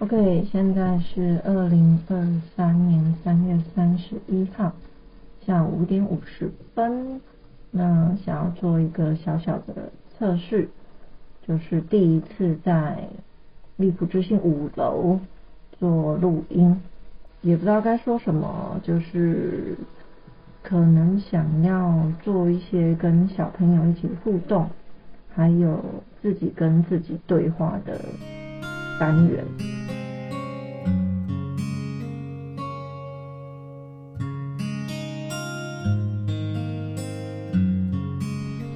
OK，现在是二零二三年三月三十一号下午五点五十分。那想要做一个小小的测试，就是第一次在荔浦之星五楼做录音，也不知道该说什么，就是可能想要做一些跟小朋友一起互动，还有自己跟自己对话的单元。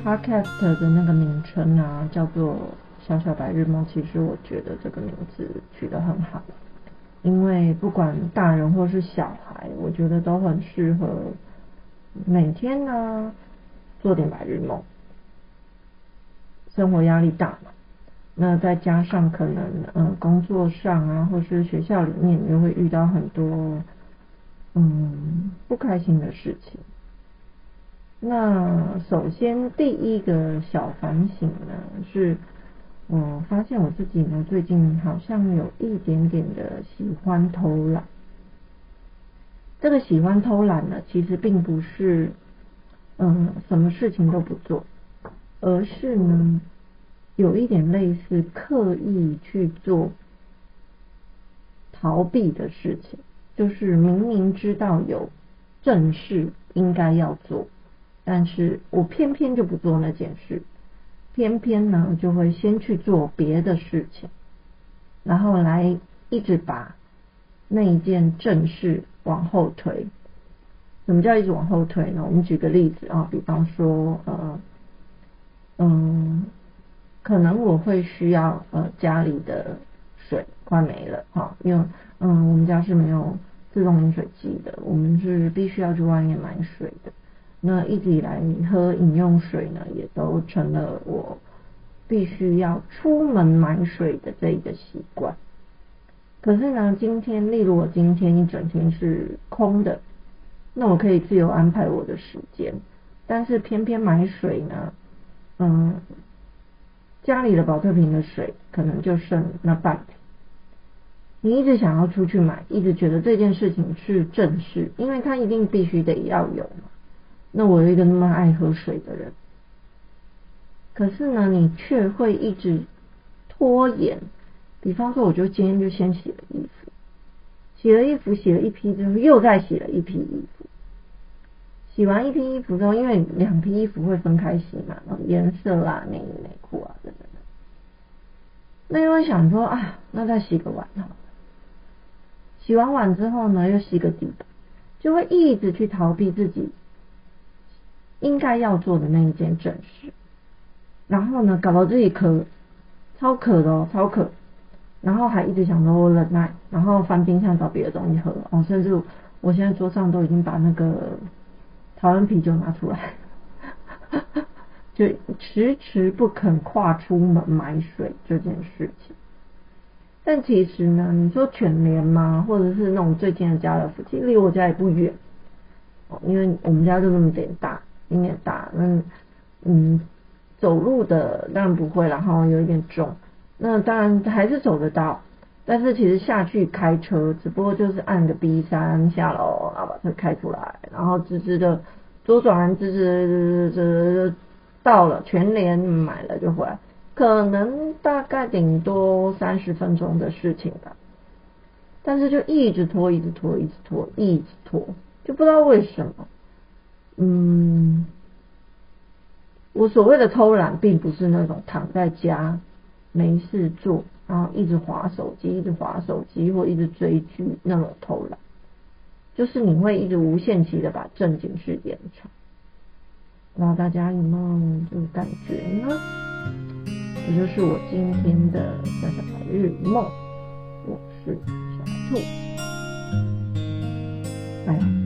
Podcast 的那个名称啊，叫做《小小白日梦》。其实我觉得这个名字取得很好，因为不管大人或是小孩，我觉得都很适合每天呢做点白日梦。生活压力大，那再加上可能呃工作上啊，或是学校里面，就会遇到很多嗯不开心的事情。那首先第一个小反省呢，是我发现我自己呢最近好像有一点点的喜欢偷懒。这个喜欢偷懒呢，其实并不是嗯什么事情都不做，而是呢有一点类似刻意去做逃避的事情，就是明明知道有正事应该要做。但是我偏偏就不做那件事，偏偏呢就会先去做别的事情，然后来一直把那一件正事往后推。什么叫一直往后推呢？我们举个例子啊，比方说呃嗯，可能我会需要呃家里的水快没了哈，因为嗯我们家是没有自动饮水机的，我们是必须要去外面买水的。那一直以来，喝饮用水呢，也都成了我必须要出门买水的这一个习惯。可是呢，今天，例如我今天一整天是空的，那我可以自由安排我的时间。但是偏偏买水呢，嗯，家里的宝特瓶的水可能就剩那半瓶。你一直想要出去买，一直觉得这件事情是正事，因为它一定必须得要有嘛。那我有一个那么爱喝水的人，可是呢，你却会一直拖延。比方说，我就今天就先洗了衣服，洗了衣服，洗了一批之后，又再洗了一批衣服。洗完一批衣服之后，因为两批衣服会分开洗嘛，颜色啊、内衣内裤啊等等。那又会想说啊，那再洗个碗好了。洗完碗之后呢，又洗个地板，就会一直去逃避自己。应该要做的那一件正事，然后呢，搞到自己渴，超渴的哦，超渴，然后还一直想着我忍耐，然后翻冰箱找别的东西喝哦，甚至我现在桌上都已经把那个台湾啤酒拿出来，就迟迟不肯跨出门买水这件事情。但其实呢，你说全联吗？或者是那种最近的家乐福，其实离我家也不远哦，因为我们家就这么点大。有点大，嗯嗯，走路的当然不会，然后有一点重，那当然还是走得到，但是其实下去开车，只不过就是按个 B 三下楼，然后把车开出来，然后直直的左转，直直直直到了全联买了就回来，可能大概顶多三十分钟的事情吧，但是就一直拖，一直拖，一直拖，一直拖，就不知道为什么。嗯，我所谓的偷懒，并不是那种躺在家没事做，然后一直划手机、一直划手机或一直追剧那种偷懒，就是你会一直无限期的把正经事延长。不知道大家有没有这种感觉呢？这就是我今天的小小白日梦。我是小兔。哎